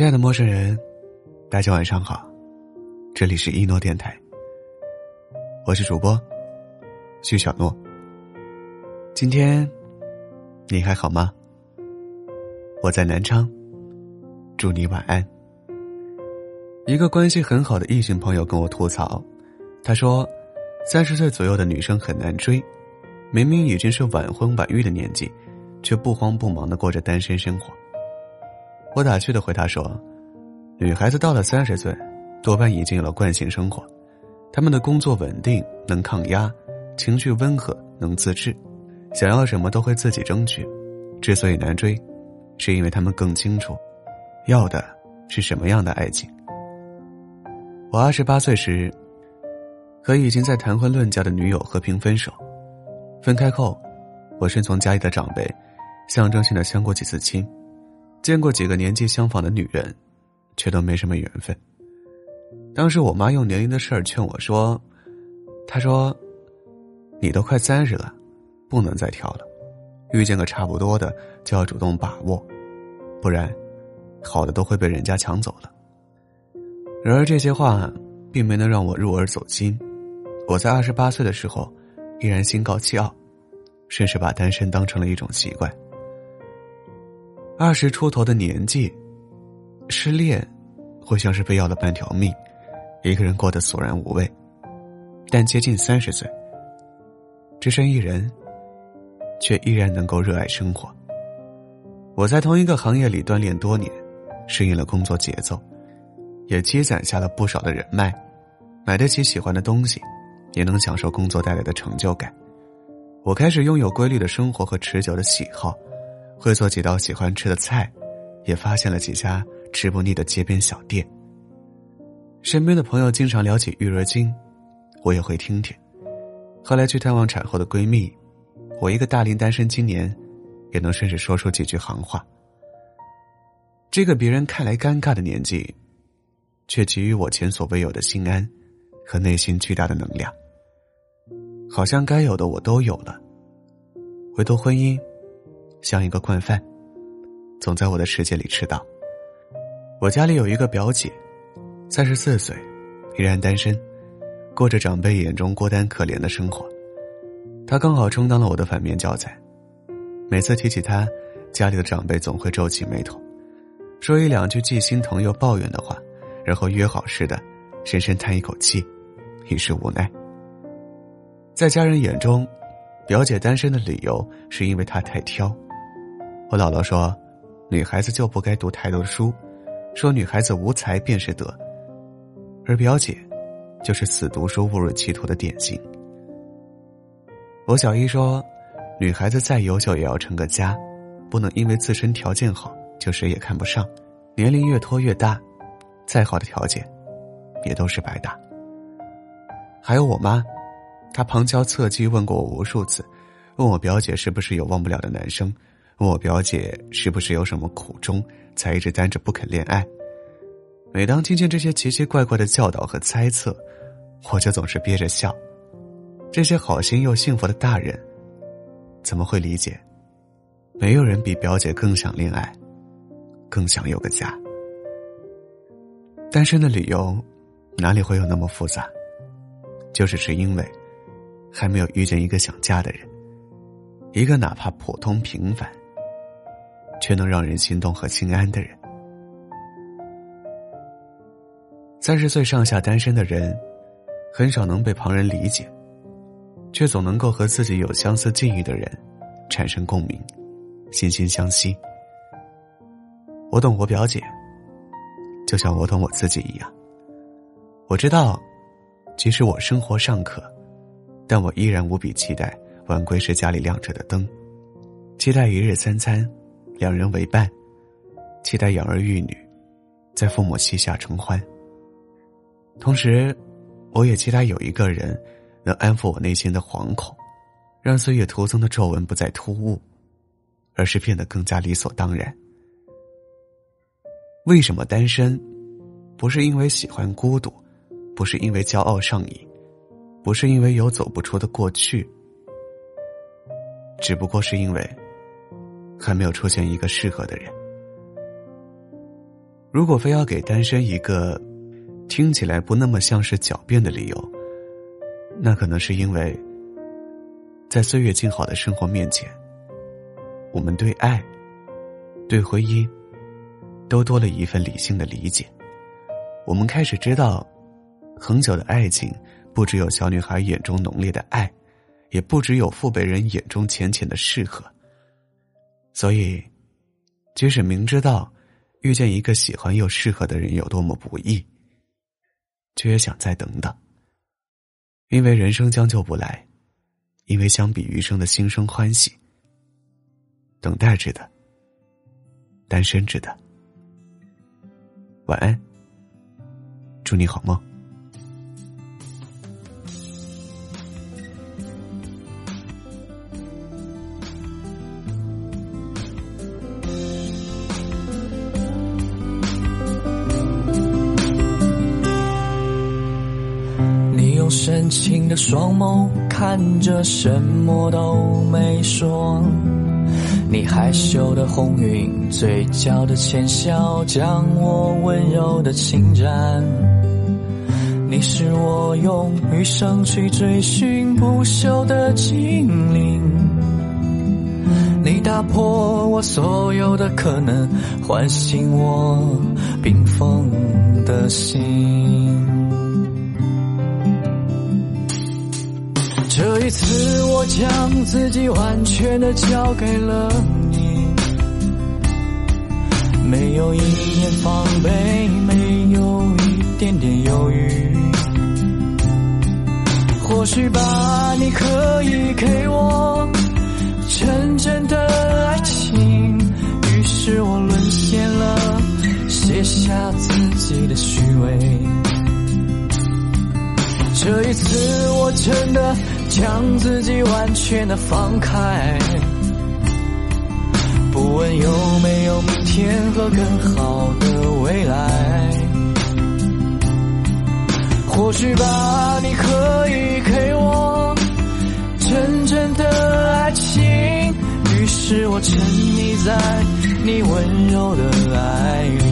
亲爱的陌生人，大家晚上好，这里是一诺电台，我是主播徐小诺。今天你还好吗？我在南昌，祝你晚安。一个关系很好的异性朋友跟我吐槽，他说，三十岁左右的女生很难追，明明已经是晚婚晚育的年纪，却不慌不忙的过着单身生活。我打趣的回答说：“女孩子到了三十岁，多半已经有了惯性生活，她们的工作稳定，能抗压，情绪温和，能自制，想要什么都会自己争取。之所以难追，是因为他们更清楚，要的是什么样的爱情。”我二十八岁时，和已经在谈婚论嫁的女友和平分手。分开后，我顺从家里的长辈，象征性的相过几次亲。见过几个年纪相仿的女人，却都没什么缘分。当时我妈用年龄的事儿劝我说：“她说，你都快三十了，不能再挑了，遇见个差不多的就要主动把握，不然，好的都会被人家抢走了。”然而这些话并没能让我入耳走心。我在二十八岁的时候，依然心高气傲，甚至把单身当成了一种习惯。二十出头的年纪，失恋，会像是被要了半条命，一个人过得索然无味。但接近三十岁，只身一人，却依然能够热爱生活。我在同一个行业里锻炼多年，适应了工作节奏，也积攒下了不少的人脉，买得起喜欢的东西，也能享受工作带来的成就感。我开始拥有规律的生活和持久的喜好。会做几道喜欢吃的菜，也发现了几家吃不腻的街边小店。身边的朋友经常聊起育儿经，我也会听听。后来去探望产后的闺蜜，我一个大龄单身青年，也能顺势说出几句行话。这个别人看来尴尬的年纪，却给予我前所未有的心安和内心巨大的能量。好像该有的我都有了，唯独婚姻。像一个惯犯，总在我的世界里迟到。我家里有一个表姐，三十四岁，依然单身，过着长辈眼中孤单可怜的生活。她刚好充当了我的反面教材。每次提起她，家里的长辈总会皱起眉头，说一两句既心疼又抱怨的话，然后约好似的，深深叹一口气，一时无奈。在家人眼中，表姐单身的理由是因为她太挑。我姥姥说：“女孩子就不该读太多书，说女孩子无才便是德。”而表姐，就是死读书误入歧途的典型。我小姨说：“女孩子再优秀也要成个家，不能因为自身条件好就谁也看不上。年龄越拖越大，再好的条件，也都是白搭。”还有我妈，她旁敲侧击问过我无数次，问我表姐是不是有忘不了的男生。问我表姐是不是有什么苦衷，才一直单着不肯恋爱？每当听见这些奇奇怪怪的教导和猜测，我就总是憋着笑。这些好心又幸福的大人，怎么会理解？没有人比表姐更想恋爱，更想有个家。单身的理由，哪里会有那么复杂？就是是因为，还没有遇见一个想嫁的人，一个哪怕普通平凡。却能让人心动和心安的人。三十岁上下单身的人，很少能被旁人理解，却总能够和自己有相似境遇的人产生共鸣，惺惺相惜。我懂我表姐，就像我懂我自己一样。我知道，即使我生活尚可，但我依然无比期待晚归时家里亮着的灯，期待一日三餐。两人为伴，期待养儿育女，在父母膝下承欢。同时，我也期待有一个人能安抚我内心的惶恐，让岁月徒增的皱纹不再突兀，而是变得更加理所当然。为什么单身？不是因为喜欢孤独，不是因为骄傲上瘾，不是因为有走不出的过去，只不过是因为。还没有出现一个适合的人。如果非要给单身一个听起来不那么像是狡辩的理由，那可能是因为，在岁月静好的生活面前，我们对爱、对婚姻，都多了一份理性的理解。我们开始知道，恒久的爱情不只有小女孩眼中浓烈的爱，也不只有父辈人眼中浅浅的适合。所以，即使明知道。遇见一个喜欢又适合的人有多么不易，却也想再等等。因为人生将就不来，因为相比余生的心生欢喜，等待着的，单身值得。晚安，祝你好梦。深情的双眸看着，什么都没说。你害羞的红晕，嘴角的浅笑，将我温柔的侵占。你是我用余生去追寻不朽的精灵。你打破我所有的可能，唤醒我冰封的心。这一次，我将自己完全的交给了你，没有一点防备，没有一点点犹豫。或许吧，你可以给我真正的爱情，于是我沦陷了，卸下自己的虚伪。这一次，我真的。将自己完全的放开，不问有没有明天和更好的未来。或许吧，你可以给我真正的爱情，于是我沉溺在你温柔的爱里。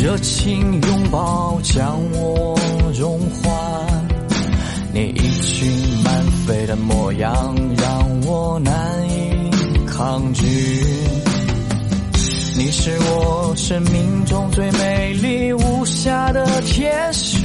热情拥抱将我融化，你一群满飞的模样让我难以抗拒。你是我生命中最美丽无瑕的天使，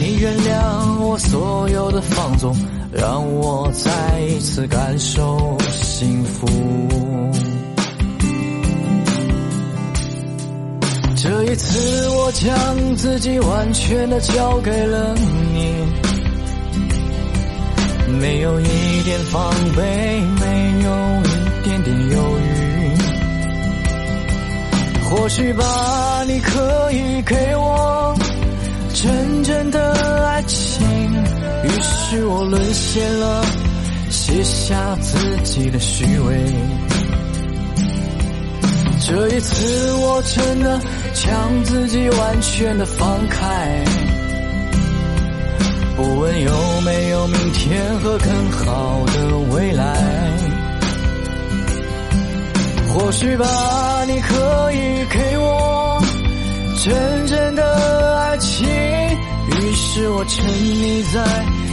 你原谅我所有的放纵，让我再一次感受幸福。这一次，我将自己完全的交给了你，没有一点防备，没有一点点犹豫。或许吧，你可以给我真正的爱情，于是我沦陷了，卸下自己的虚伪。这一次，我真的将自己完全的放开，不问有没有明天和更好的未来。或许吧，你可以给我真正的爱情，于是我沉溺在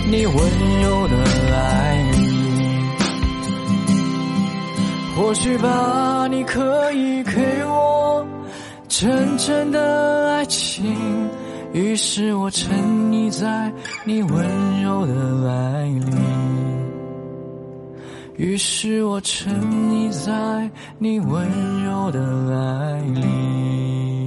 你温柔的爱里。或许吧，你可以给我真正的爱情，于是我沉溺在你温柔的爱里，于是我沉溺在你温柔的爱里。